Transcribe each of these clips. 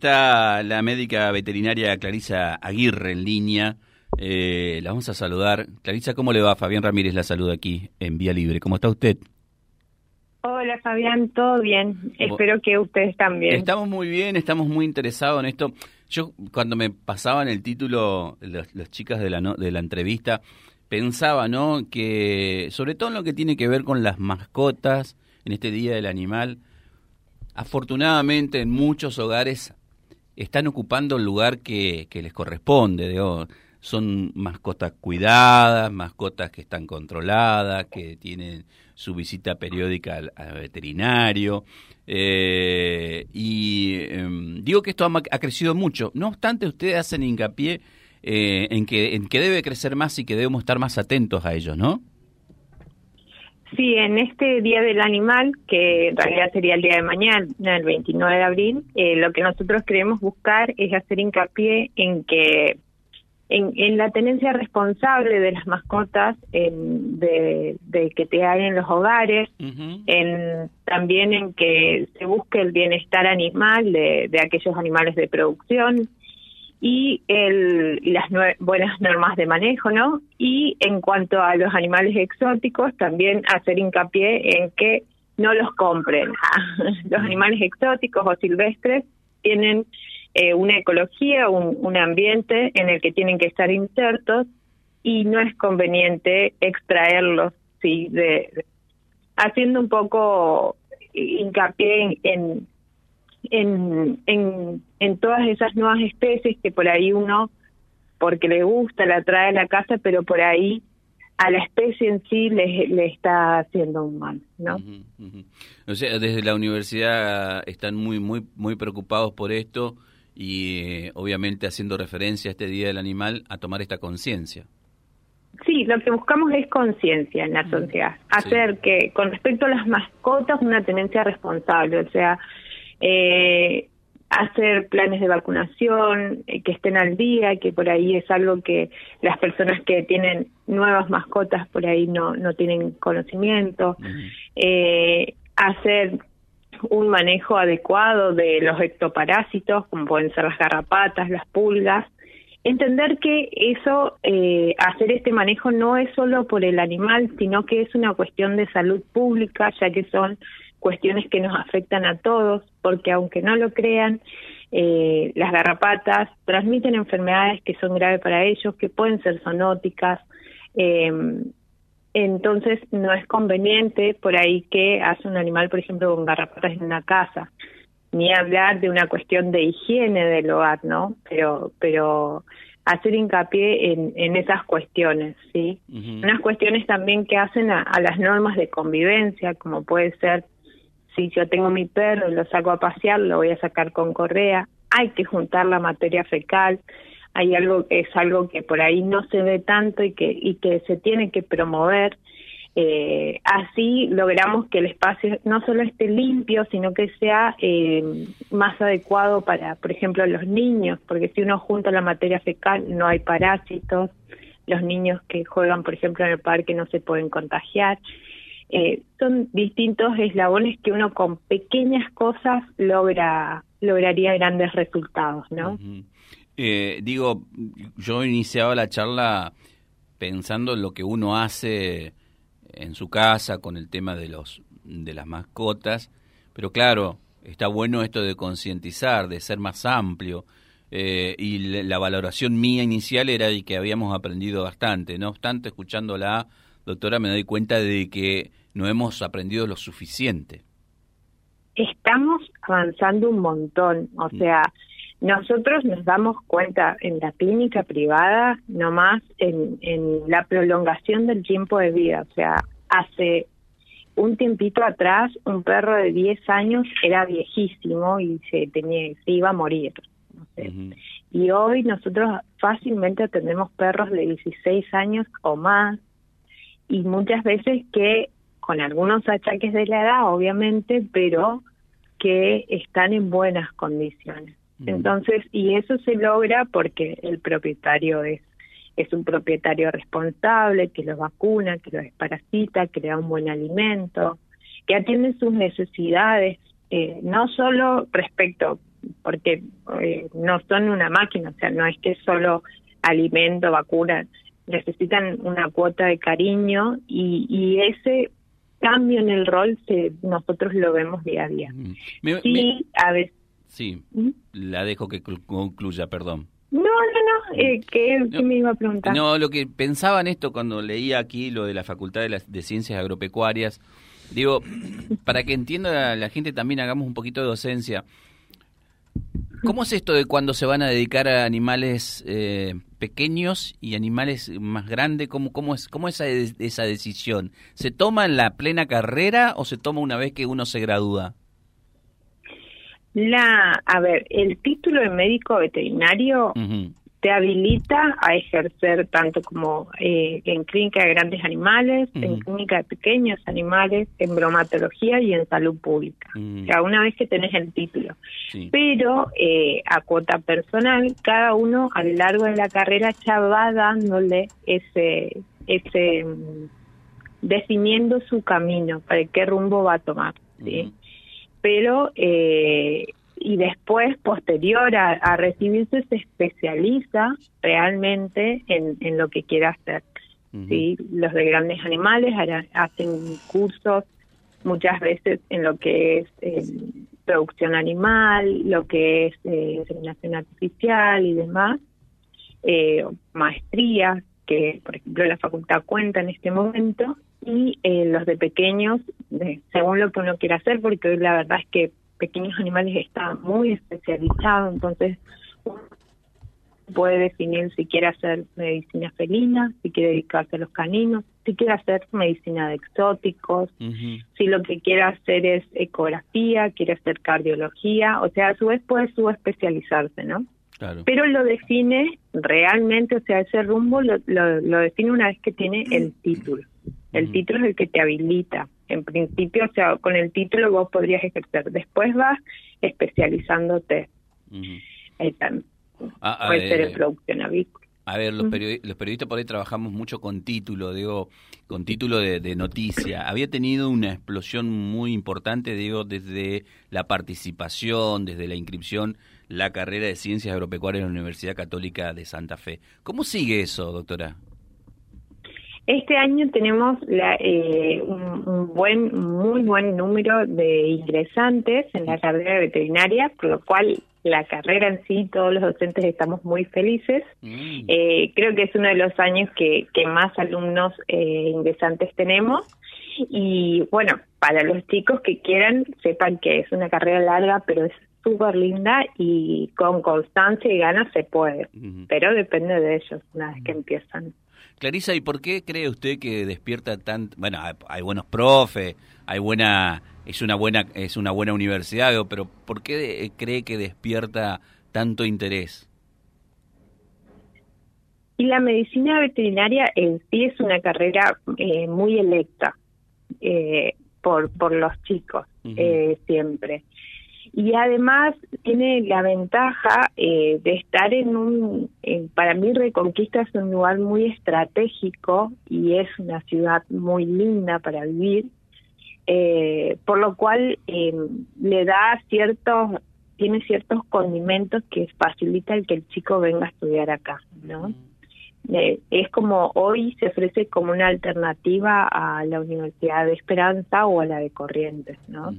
Está la médica veterinaria Clarisa Aguirre en línea. Eh, la vamos a saludar. Clarisa, ¿cómo le va? Fabián Ramírez la saluda aquí en Vía Libre. ¿Cómo está usted? Hola Fabián, todo bien. Espero que ustedes también. Estamos muy bien, estamos muy interesados en esto. Yo cuando me pasaban el título las chicas de la, de la entrevista, pensaba, ¿no? Que sobre todo en lo que tiene que ver con las mascotas, en este Día del Animal, afortunadamente en muchos hogares están ocupando el lugar que, les corresponde. son mascotas cuidadas, mascotas que están controladas, que tienen su visita periódica al, veterinario. Eh, y em, digo que esto ha, crecido mucho. No obstante, ustedes hacen hincapié eh, en, que, en que debe crecer más y que debemos estar más atentos a ellos, ¿no? Sí, en este Día del Animal, que en realidad sería el día de mañana, el 29 de abril, eh, lo que nosotros queremos buscar es hacer hincapié en que en, la tenencia responsable de las mascotas, en, de, que te hagan en los hogares, en también en que se busque el bienestar animal de, de aquellos animales de producción, y el, las buenas normas de manejo, ¿no? Y en cuanto a los animales exóticos, también hacer hincapié en que no los compren. los animales exóticos o silvestres tienen eh, una ecología, un, un ambiente en el que tienen que estar insertos y no es conveniente extraerlos, sí, de, haciendo un poco hincapié en en, en, en todas esas nuevas especies que por ahí uno, porque le gusta, la trae a la casa, pero por ahí a la especie en sí le, le está haciendo un mal, ¿no? O sea, desde la universidad están muy, muy, muy preocupados por esto y eh, obviamente haciendo referencia a este Día del Animal a tomar esta conciencia. Sí, lo que buscamos es conciencia en la sociedad, hacer que con respecto a las mascotas una tenencia responsable, o sea, eh, hacer planes de vacunación eh, que estén al día, que por ahí es algo que las personas que tienen nuevas mascotas por ahí no, no tienen conocimiento, eh, hacer un manejo adecuado de los ectoparásitos, como pueden ser las garrapatas, las pulgas, entender que eso, eh, hacer este manejo no es solo por el animal, sino que es una cuestión de salud pública, ya que son cuestiones que nos afectan a todos, porque aunque no lo crean, eh, las garrapatas transmiten enfermedades que son graves para ellos, que pueden ser zoonóticas. Eh, entonces no es conveniente por ahí que hace un animal, por ejemplo, con garrapatas en una casa, ni hablar de una cuestión de higiene del hogar, ¿no? Pero, pero hacer hincapié en, en esas cuestiones, ¿sí? Unas cuestiones también que hacen a, las normas de convivencia, como puede ser si yo tengo mi perro y lo saco a pasear, lo voy a sacar con correa, hay que juntar la materia fecal, hay algo es algo que por ahí no se ve tanto y que y que se tiene que promover. Eh, así logramos que el espacio no solo esté limpio sino que sea eh, más adecuado para por ejemplo los niños porque si uno junta la materia fecal no hay parásitos. Los niños que juegan por ejemplo en el parque no se pueden contagiar eh, son distintos eslabones que uno con pequeñas cosas logra lograría grandes resultados, ¿no? eh, digo, yo iniciaba la charla pensando en lo que uno hace en su casa con el tema de los de las mascotas, pero claro, está bueno esto de concientizar, de ser más amplio. Eh, y la valoración mía inicial era de que habíamos aprendido bastante. No obstante, escuchándola, doctora, me doy cuenta de que no hemos aprendido lo suficiente. Estamos avanzando un montón, o mm. sea, nosotros nos damos cuenta en la clínica privada, nomás en, en la prolongación del tiempo de vida, o sea, hace un tiempito atrás un perro de 10 años era viejísimo y se tenía se iba a morir. Y hoy nosotros fácilmente atendemos perros de 16 años o más y muchas veces que con algunos achaques de la edad, obviamente, pero que están en buenas condiciones. Entonces, y eso se logra porque el propietario es es un propietario responsable, que los vacuna, que los desparasita, que le da un buen alimento, que atiende sus necesidades, eh, no solo respecto porque eh, no son una máquina, o sea, no es que solo alimento, vacuna, necesitan una cuota de cariño y, y ese cambio en el rol se, nosotros lo vemos día a día. Mm. sí, a veces. Sí, ¿Mm? la dejo que concluya, perdón. No, no, no, eh, ¿qué, me iba a preguntar? No, lo que pensaba en esto cuando leía aquí lo de la Facultad de, las, de Ciencias Agropecuarias, digo, para que entienda la gente también hagamos un poquito de docencia. ¿Cómo es esto de cuando se van a dedicar a animales eh, pequeños y animales más grandes? ¿Cómo, cómo es, cómo es esa, esa decisión? ¿Se toma en la plena carrera o se toma una vez que uno se gradúa? La, a ver, el título de médico veterinario te habilita a ejercer tanto como eh, en clínica de grandes animales, en clínica de pequeños animales, en bromatología y en salud pública. O sea, una vez que tenés el título. Pero eh, a cuota personal, cada uno a lo largo de la carrera ya va dándole ese, ese, mm, definiendo su camino, para qué rumbo va a tomar. ¿sí? Pero eh, y después, posterior a, recibirse, se especializa realmente en, en lo que quiera hacer. ¿sí? Los de grandes animales hacen cursos muchas veces en lo que es eh, producción animal, lo que es eh, inseminación artificial y demás, eh, maestrías, que por ejemplo la facultad cuenta en este momento, y eh, los de pequeños, según lo que uno quiera hacer, porque hoy la verdad es que pequeños animales está muy especializado, entonces puede definir si quiere hacer medicina felina, si quiere dedicarse a los caninos, si quiere hacer medicina de exóticos, si lo que quiere hacer es ecografía, quiere hacer cardiología, o sea, a su vez puede subespecializarse, ¿no? Pero lo define realmente, o sea, ese rumbo lo, lo define una vez que tiene el título. El título es el que te habilita. En principio, o sea, con el título vos podrías ejercer. Después vas especializándote. Ah, puede ser en producción avícola. A ver, los, periodistas por ahí trabajamos mucho con título, digo, con título de, de, noticia. Había tenido una explosión muy importante, digo, desde la participación, desde la inscripción, la carrera de Ciencias Agropecuarias en la Universidad Católica de Santa Fe. ¿Cómo sigue eso, doctora? Este año tenemos la, eh, un, buen, muy buen número de ingresantes en la carrera veterinaria, por lo cual la carrera en sí, todos los docentes estamos muy felices. Mm. Eh, creo que es uno de los años que, que más alumnos eh, ingresantes tenemos. Y bueno, para los chicos que quieran, sepan que es una carrera larga, pero es súper linda y con constancia y ganas se puede. Pero depende de ellos una vez que empiezan. Clarisa, ¿y por qué cree usted que despierta tanto? Bueno, hay, buenos profes, hay buena, es una buena, es una buena universidad, pero ¿por qué cree que despierta tanto interés? Y la medicina veterinaria en sí es una carrera eh, muy electa eh, por, por los chicos, eh, siempre y además tiene la ventaja eh, de estar en un, para mí Reconquista es un lugar muy estratégico y es una ciudad muy linda para vivir, eh, por lo cual eh, le da ciertos, tiene ciertos condimentos que facilita el que el chico venga a estudiar acá, ¿no? es como hoy se ofrece como una alternativa a la Universidad de Esperanza o a la de Corrientes, ¿no?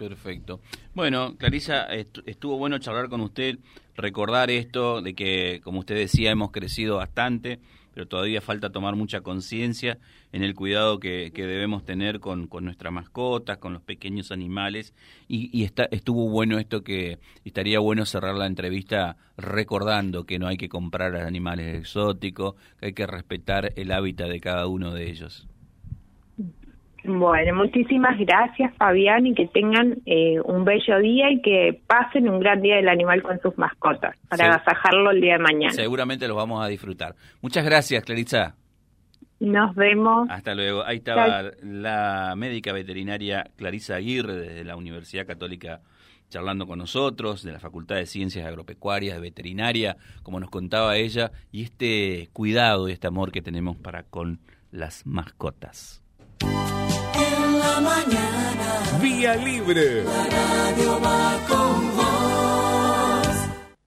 Perfecto. Bueno, Clarisa, estuvo bueno charlar con usted, recordar esto de que, como usted decía, hemos crecido bastante, pero todavía falta tomar mucha conciencia en el cuidado que, debemos tener con, nuestras mascotas, con los pequeños animales. Y, y está, estuvo bueno esto que estaría bueno cerrar la entrevista recordando que no hay que comprar animales exóticos, que hay que respetar el hábitat de cada uno de ellos. Bueno, muchísimas gracias Fabián y que tengan eh, un bello día y que pasen un gran día del animal con sus mascotas para agasajarlo el día de mañana. Seguramente los vamos a disfrutar. Muchas gracias, Clarissa. Nos vemos. Hasta luego. Ahí estaba la médica veterinaria Clarisa Aguirre desde la Universidad Católica charlando con nosotros, de la Facultad de Ciencias Agropecuarias, de Veterinaria, como nos contaba ella, y este cuidado y este amor que tenemos para con las mascotas mañana. Vía libre. La radio va con